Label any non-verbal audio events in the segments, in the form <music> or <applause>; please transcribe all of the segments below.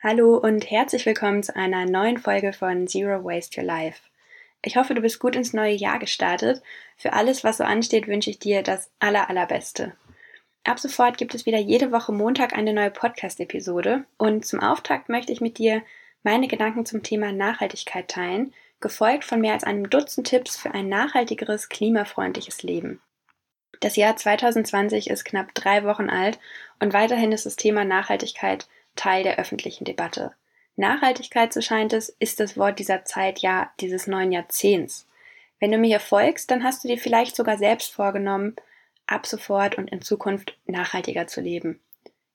Hallo und herzlich willkommen zu einer neuen Folge von Zero Waste Your Life. Ich hoffe, du bist gut ins neue Jahr gestartet. Für alles, was so ansteht, wünsche ich dir das aller, allerbeste. Ab sofort gibt es wieder jede Woche Montag eine neue Podcast-Episode und zum Auftakt möchte ich mit dir meine Gedanken zum Thema Nachhaltigkeit teilen, gefolgt von mehr als einem Dutzend Tipps für ein nachhaltigeres, klimafreundliches Leben. Das Jahr 2020 ist knapp drei Wochen alt und weiterhin ist das Thema Nachhaltigkeit Teil der öffentlichen Debatte. Nachhaltigkeit, so scheint es, ist das Wort dieser Zeit, ja, dieses neuen Jahrzehnts. Wenn du mir hier folgst, dann hast du dir vielleicht sogar selbst vorgenommen, ab sofort und in Zukunft nachhaltiger zu leben.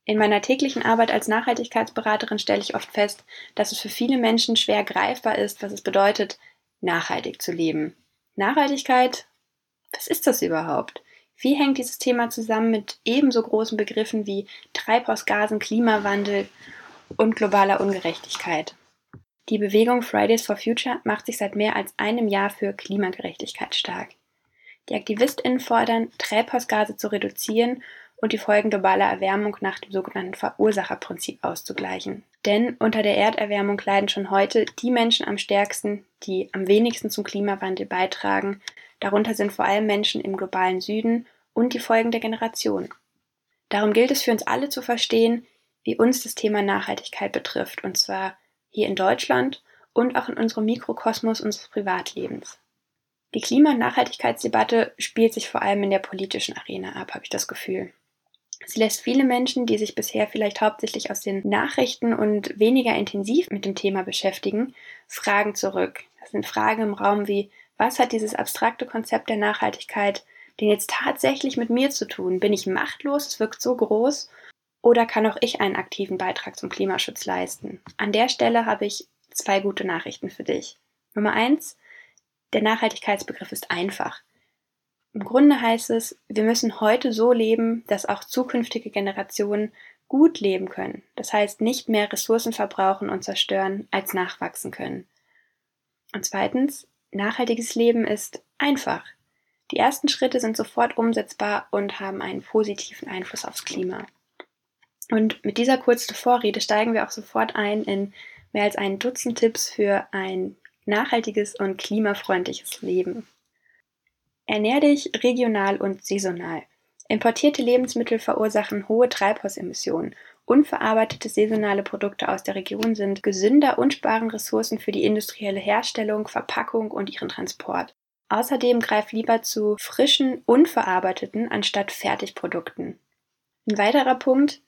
In meiner täglichen Arbeit als Nachhaltigkeitsberaterin stelle ich oft fest, dass es für viele Menschen schwer greifbar ist, was es bedeutet, nachhaltig zu leben. Nachhaltigkeit, was ist das überhaupt? Wie hängt dieses Thema zusammen mit ebenso großen Begriffen wie Treibhausgasen, Klimawandel und globaler Ungerechtigkeit? Die Bewegung Fridays for Future macht sich seit mehr als einem Jahr für Klimagerechtigkeit stark. Die AktivistInnen fordern, Treibhausgase zu reduzieren und die Folgen globaler Erwärmung nach dem sogenannten Verursacherprinzip auszugleichen. Denn unter der Erderwärmung leiden schon heute die Menschen am stärksten, die am wenigsten zum Klimawandel beitragen. Darunter sind vor allem Menschen im globalen Süden und die folgende Generation. Darum gilt es für uns alle zu verstehen, wie uns das Thema Nachhaltigkeit betrifft, und zwar hier in Deutschland und auch in unserem Mikrokosmos unseres Privatlebens. Die Klima- und Nachhaltigkeitsdebatte spielt sich vor allem in der politischen Arena ab, habe ich das Gefühl. Sie lässt viele Menschen, die sich bisher vielleicht hauptsächlich aus den Nachrichten und weniger intensiv mit dem Thema beschäftigen, Fragen zurück. Das sind Fragen im Raum wie, was hat dieses abstrakte Konzept der Nachhaltigkeit denn jetzt tatsächlich mit mir zu tun? Bin ich machtlos? Es wirkt so groß. Oder kann auch ich einen aktiven Beitrag zum Klimaschutz leisten? An der Stelle habe ich zwei gute Nachrichten für dich. Nummer eins, der Nachhaltigkeitsbegriff ist einfach. Im Grunde heißt es, wir müssen heute so leben, dass auch zukünftige Generationen gut leben können. Das heißt, nicht mehr Ressourcen verbrauchen und zerstören, als nachwachsen können. Und zweitens, nachhaltiges Leben ist einfach. Die ersten Schritte sind sofort umsetzbar und haben einen positiven Einfluss aufs Klima. Und mit dieser kurzen Vorrede steigen wir auch sofort ein in mehr als ein Dutzend Tipps für ein nachhaltiges und klimafreundliches Leben. Ernähr dich regional und saisonal. Importierte Lebensmittel verursachen hohe Treibhausemissionen. Unverarbeitete saisonale Produkte aus der Region sind gesünder und sparen Ressourcen für die industrielle Herstellung, Verpackung und ihren Transport. Außerdem greif lieber zu frischen, unverarbeiteten anstatt Fertigprodukten. Ein weiterer Punkt,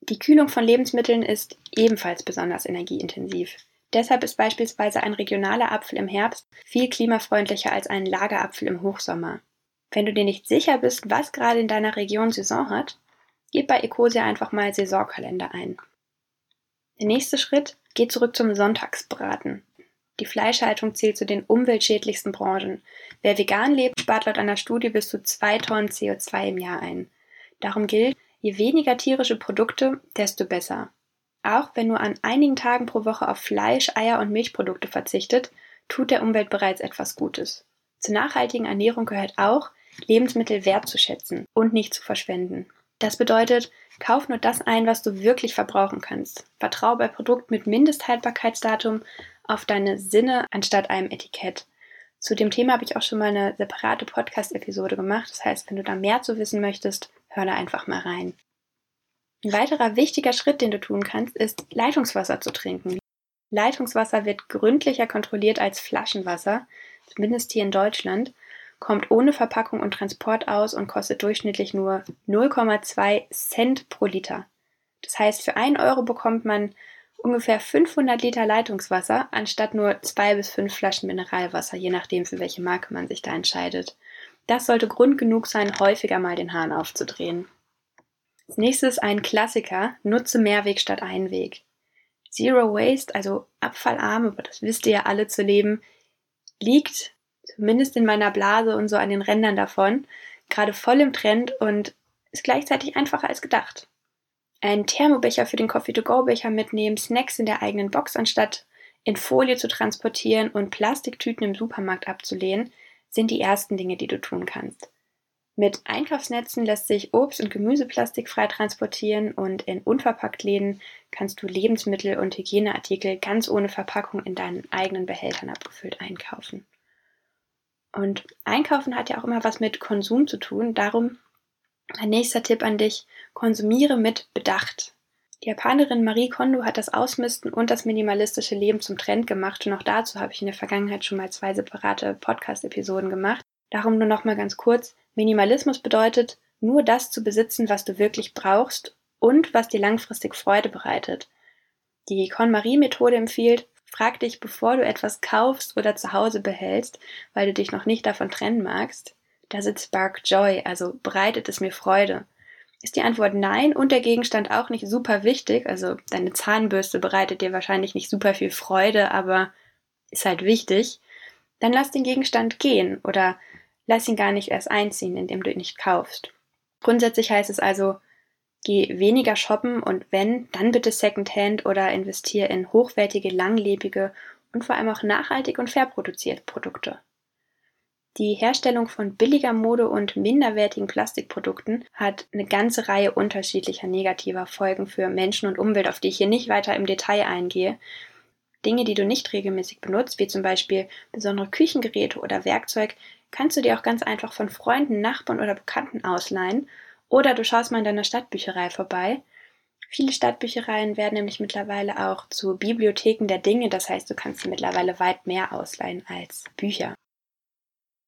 die Kühlung von Lebensmitteln ist ebenfalls besonders energieintensiv. Deshalb ist beispielsweise ein regionaler Apfel im Herbst viel klimafreundlicher als ein Lagerapfel im Hochsommer. Wenn du dir nicht sicher bist, was gerade in deiner Region Saison hat, gib bei Ecosia einfach mal Saisonkalender ein. Der nächste Schritt geht zurück zum Sonntagsbraten. Die Fleischhaltung zählt zu den umweltschädlichsten Branchen. Wer vegan lebt, spart laut einer Studie bis zu zwei Tonnen CO2 im Jahr ein. Darum gilt, je weniger tierische Produkte, desto besser. Auch wenn nur an einigen Tagen pro Woche auf Fleisch, Eier und Milchprodukte verzichtet, tut der Umwelt bereits etwas Gutes. Zur nachhaltigen Ernährung gehört auch, Lebensmittel wertzuschätzen und nicht zu verschwenden. Das bedeutet, kauf nur das ein, was du wirklich verbrauchen kannst. Vertraue bei Produkten mit Mindesthaltbarkeitsdatum auf deine Sinne anstatt einem Etikett. Zu dem Thema habe ich auch schon mal eine separate Podcast-Episode gemacht. Das heißt, wenn du da mehr zu wissen möchtest, hör da einfach mal rein. Ein weiterer wichtiger Schritt, den du tun kannst, ist Leitungswasser zu trinken. Leitungswasser wird gründlicher kontrolliert als Flaschenwasser, zumindest hier in Deutschland, kommt ohne Verpackung und Transport aus und kostet durchschnittlich nur 0,2 Cent pro Liter. Das heißt, für 1 Euro bekommt man ungefähr 500 Liter Leitungswasser anstatt nur zwei bis fünf Flaschen Mineralwasser, je nachdem, für welche Marke man sich da entscheidet. Das sollte Grund genug sein, häufiger mal den Hahn aufzudrehen. Als nächstes ein Klassiker, nutze Mehrweg statt Einweg. Zero Waste, also abfallarm, aber das wisst ihr ja alle zu leben, liegt zumindest in meiner Blase und so an den Rändern davon, gerade voll im Trend und ist gleichzeitig einfacher als gedacht einen Thermobecher für den Coffee-to-go-Becher mitnehmen, Snacks in der eigenen Box anstatt in Folie zu transportieren und Plastiktüten im Supermarkt abzulehnen, sind die ersten Dinge, die du tun kannst. Mit Einkaufsnetzen lässt sich Obst und Gemüse plastikfrei transportieren und in Unverpacktläden kannst du Lebensmittel und Hygieneartikel ganz ohne Verpackung in deinen eigenen Behältern abgefüllt einkaufen. Und Einkaufen hat ja auch immer was mit Konsum zu tun. Darum mein nächster Tipp an dich, konsumiere mit Bedacht. Die Japanerin Marie Kondo hat das Ausmisten und das minimalistische Leben zum Trend gemacht und auch dazu habe ich in der Vergangenheit schon mal zwei separate Podcast-Episoden gemacht. Darum nur noch mal ganz kurz. Minimalismus bedeutet, nur das zu besitzen, was du wirklich brauchst und was dir langfristig Freude bereitet. Die KonMari-Methode empfiehlt, frag dich, bevor du etwas kaufst oder zu Hause behältst, weil du dich noch nicht davon trennen magst, does it spark joy, also bereitet es mir Freude? Ist die Antwort nein und der Gegenstand auch nicht super wichtig, also deine Zahnbürste bereitet dir wahrscheinlich nicht super viel Freude, aber ist halt wichtig, dann lass den Gegenstand gehen oder lass ihn gar nicht erst einziehen, indem du ihn nicht kaufst. Grundsätzlich heißt es also, geh weniger shoppen und wenn, dann bitte Secondhand oder investier in hochwertige, langlebige und vor allem auch nachhaltig und fair produzierte Produkte. Die Herstellung von billiger Mode und minderwertigen Plastikprodukten hat eine ganze Reihe unterschiedlicher negativer Folgen für Menschen und Umwelt, auf die ich hier nicht weiter im Detail eingehe. Dinge, die du nicht regelmäßig benutzt, wie zum Beispiel besondere Küchengeräte oder Werkzeug, kannst du dir auch ganz einfach von Freunden, Nachbarn oder Bekannten ausleihen oder du schaust mal in deiner Stadtbücherei vorbei. Viele Stadtbüchereien werden nämlich mittlerweile auch zu Bibliotheken der Dinge, das heißt, du kannst mittlerweile weit mehr ausleihen als Bücher.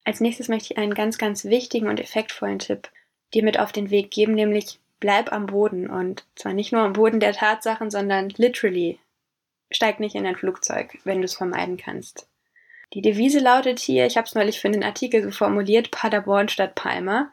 Als nächstes möchte ich einen ganz, ganz wichtigen und effektvollen Tipp dir mit auf den Weg geben, nämlich bleib am Boden und zwar nicht nur am Boden der Tatsachen, sondern literally. Steig nicht in ein Flugzeug, wenn du es vermeiden kannst. Die Devise lautet hier, ich habe es neulich für den Artikel so formuliert, Paderborn statt Palma.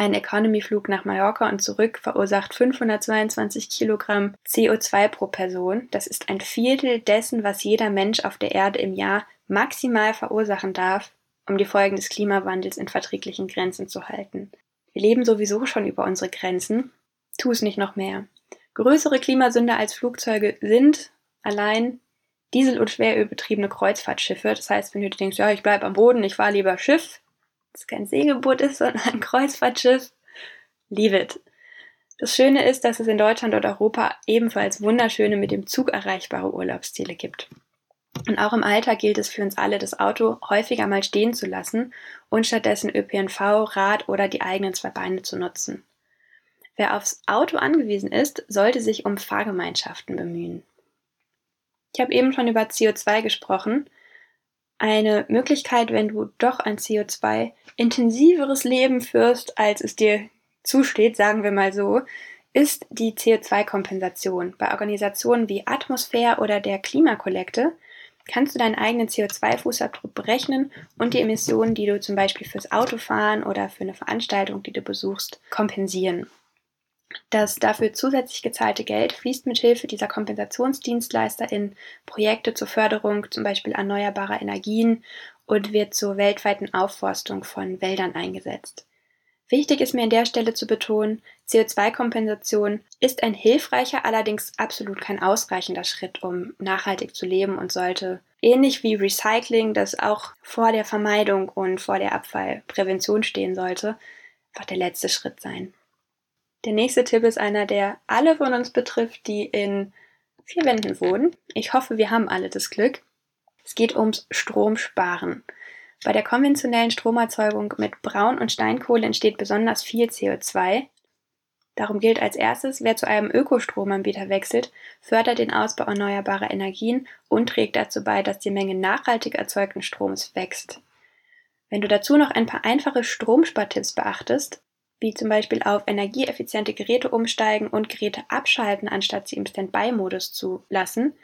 Ein Economy-Flug nach Mallorca und zurück verursacht 522 Kilogramm CO2 pro Person. Das ist ein Viertel dessen, was jeder Mensch auf der Erde im Jahr maximal verursachen darf, um die Folgen des Klimawandels in verträglichen Grenzen zu halten. Wir leben sowieso schon über unsere Grenzen. Tu es nicht noch mehr. Größere Klimasünder als Flugzeuge sind allein Diesel- und schwerölbetriebene Kreuzfahrtschiffe. Das heißt, wenn du denkst, ja, ich bleibe am Boden, ich fahre lieber Schiff, das kein Segelboot ist, <laughs> sondern ein Kreuzfahrtschiff, leave it. Das Schöne ist, dass es in Deutschland und Europa ebenfalls wunderschöne mit dem Zug erreichbare Urlaubsziele gibt. Und auch im Alltag gilt es für uns alle, das Auto häufiger mal stehen zu lassen und stattdessen ÖPNV, Rad oder die eigenen zwei Beine zu nutzen. Wer aufs Auto angewiesen ist, sollte sich um Fahrgemeinschaften bemühen. Ich habe eben schon über CO2 gesprochen. Eine Möglichkeit, wenn du doch ein CO2 intensiveres Leben führst, als es dir zusteht, sagen wir mal so, ist die CO2-Kompensation. Bei Organisationen wie Atmosphäre oder der Klimakollekte kannst du deinen eigenen CO2-Fußabdruck berechnen und die Emissionen, die du zum Beispiel fürs Autofahren oder für eine Veranstaltung, die du besuchst, kompensieren. Das dafür zusätzlich gezahlte Geld fließt mit Hilfe dieser Kompensationsdienstleister in Projekte zur Förderung zum Beispiel erneuerbarer Energien und wird zur weltweiten Aufforstung von Wäldern eingesetzt. Wichtig ist mir an der Stelle zu betonen, CO2-Kompensation ist ein hilfreicher, allerdings absolut kein ausreichender Schritt, um nachhaltig zu leben und sollte, ähnlich wie Recycling, das auch vor der Vermeidung und vor der Abfallprävention stehen sollte, einfach der letzte Schritt sein. Der nächste Tipp ist einer, der alle von uns betrifft, die in vier Wänden wohnen. Ich hoffe, wir haben alle das Glück. Es geht ums Stromsparen. Bei der konventionellen Stromerzeugung mit Braun- und Steinkohle entsteht besonders viel CO2. Darum gilt als erstes, wer zu einem Ökostromanbieter wechselt, fördert den Ausbau erneuerbarer Energien und trägt dazu bei, dass die Menge nachhaltig erzeugten Stroms wächst. Wenn du dazu noch ein paar einfache Stromspartipps beachtest, wie zum Beispiel auf energieeffiziente Geräte umsteigen und Geräte abschalten, anstatt sie im Standby-Modus zu lassen,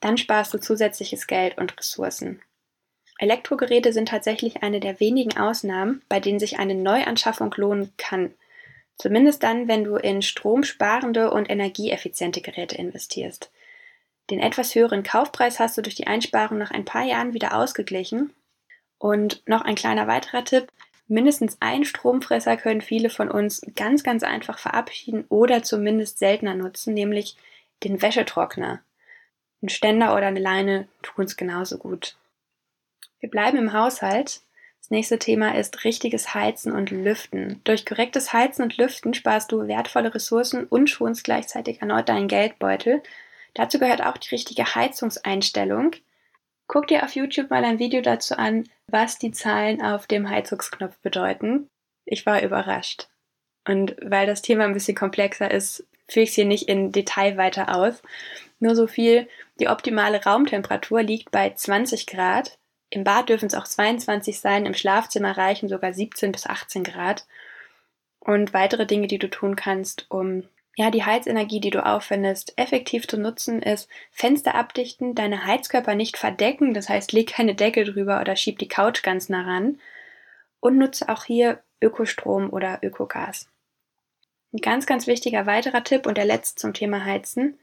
dann sparst du zusätzliches Geld und Ressourcen. Elektrogeräte sind tatsächlich eine der wenigen Ausnahmen, bei denen sich eine Neuanschaffung lohnen kann. Zumindest dann, wenn du in stromsparende und energieeffiziente Geräte investierst. Den etwas höheren Kaufpreis hast du durch die Einsparung nach ein paar Jahren wieder ausgeglichen. Und noch ein kleiner weiterer Tipp, Mindestens ein Stromfresser können viele von uns ganz, ganz einfach verabschieden oder zumindest seltener nutzen, nämlich den Wäschetrockner. Ein Ständer oder eine Leine tun es genauso gut. Wir bleiben im Haushalt. Das nächste Thema ist richtiges Heizen und Lüften. Durch korrektes Heizen und Lüften sparst du wertvolle Ressourcen und schonst gleichzeitig erneut deinen Geldbeutel. Dazu gehört auch die richtige Heizungseinstellung. Guck dir auf YouTube mal ein Video dazu an, was die Zahlen auf dem Heizungsknopf bedeuten. Ich war überrascht. Und weil das Thema ein bisschen komplexer ist, führe ich es hier nicht in Detail weiter aus. Nur so viel, die optimale Raumtemperatur liegt bei 20 Grad. Im Bad dürfen es auch 22 sein, im Schlafzimmer reichen sogar 17 bis 18 Grad. Und weitere Dinge, die du tun kannst, um ja, die Heizenergie, die du aufwendest, effektiv zu nutzen, ist Fenster abdichten, deine Heizkörper nicht verdecken, das heißt, leg keine Decke drüber oder schieb die Couch ganz nah ran und nutze auch hier Ökostrom oder Ökogas. Ein ganz, ganz wichtiger weiterer Tipp und der letzte zum Thema Heizen.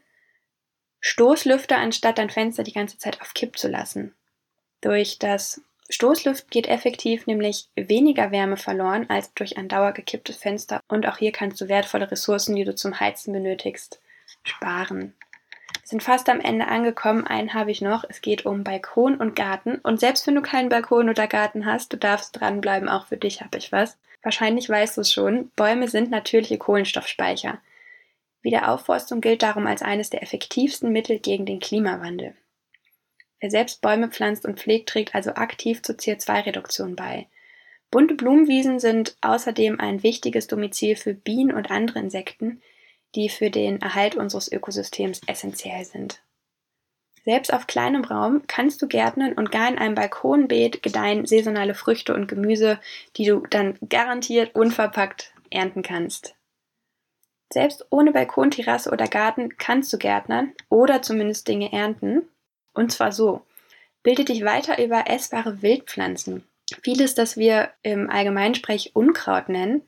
Stoßlüfter anstatt dein Fenster die ganze Zeit auf Kipp zu lassen. Durch das Stoßlüft geht effektiv nämlich weniger Wärme verloren als durch ein dauergekipptes Fenster und auch hier kannst du wertvolle Ressourcen, die du zum Heizen benötigst, sparen. Wir sind fast am Ende angekommen. Einen habe ich noch. Es geht um Balkon und Garten. Und selbst wenn du keinen Balkon oder Garten hast, du darfst dranbleiben. Auch für dich habe ich was. Wahrscheinlich weißt du es schon. Bäume sind natürliche Kohlenstoffspeicher. Wiederaufforstung gilt darum als eines der effektivsten Mittel gegen den Klimawandel. Wer selbst Bäume pflanzt und pflegt, trägt also aktiv zur CO2-Reduktion bei. Bunte Blumenwiesen sind außerdem ein wichtiges Domizil für Bienen und andere Insekten, die für den Erhalt unseres Ökosystems essentiell sind. Selbst auf kleinem Raum kannst du gärtnern und gar in einem Balkonbeet gedeihen saisonale Früchte und Gemüse, die du dann garantiert unverpackt ernten kannst. Selbst ohne Balkonterrasse oder Garten kannst du gärtnern oder zumindest Dinge ernten und zwar so. Bilde dich weiter über essbare Wildpflanzen. Vieles, das wir im Allgemeinsprech Unkraut nennen,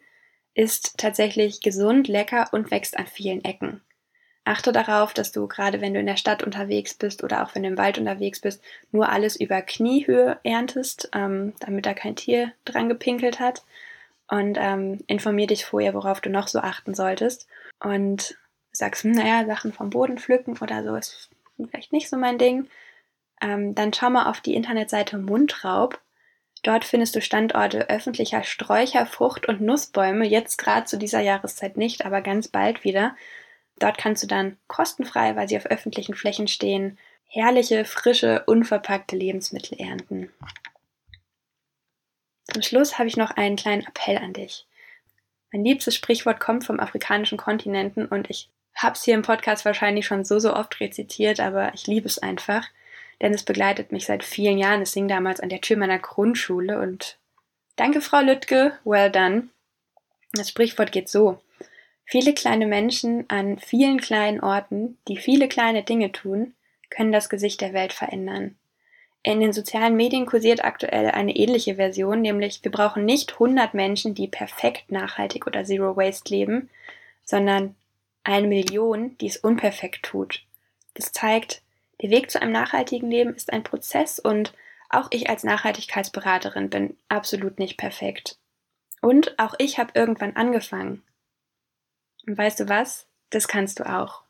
ist tatsächlich gesund, lecker und wächst an vielen Ecken. Achte darauf, dass du gerade wenn du in der Stadt unterwegs bist oder auch wenn du im Wald unterwegs bist, nur alles über Kniehöhe erntest, ähm, damit da kein Tier dran gepinkelt hat. Und ähm, informier dich vorher, worauf du noch so achten solltest. Und sagst, hm, naja, Sachen vom Boden pflücken oder so ist vielleicht nicht so mein Ding, ähm, dann schau mal auf die Internetseite Mundraub. Dort findest du Standorte öffentlicher Sträucher, Frucht- und Nussbäume, jetzt gerade zu dieser Jahreszeit nicht, aber ganz bald wieder. Dort kannst du dann kostenfrei, weil sie auf öffentlichen Flächen stehen, herrliche, frische, unverpackte Lebensmittel ernten. Zum Schluss habe ich noch einen kleinen Appell an dich. Mein liebstes Sprichwort kommt vom afrikanischen Kontinenten und ich hab's hier im Podcast wahrscheinlich schon so, so oft rezitiert, aber ich liebe es einfach, denn es begleitet mich seit vielen Jahren. Es hing damals an der Tür meiner Grundschule und danke, Frau Lüttke, well done. Das Sprichwort geht so. Viele kleine Menschen an vielen kleinen Orten, die viele kleine Dinge tun, können das Gesicht der Welt verändern. In den sozialen Medien kursiert aktuell eine ähnliche Version, nämlich wir brauchen nicht 100 Menschen, die perfekt nachhaltig oder Zero Waste leben, sondern eine Million, die es unperfekt tut. Das zeigt, der Weg zu einem nachhaltigen Leben ist ein Prozess und auch ich als Nachhaltigkeitsberaterin bin absolut nicht perfekt. Und auch ich habe irgendwann angefangen. Und weißt du was? Das kannst du auch.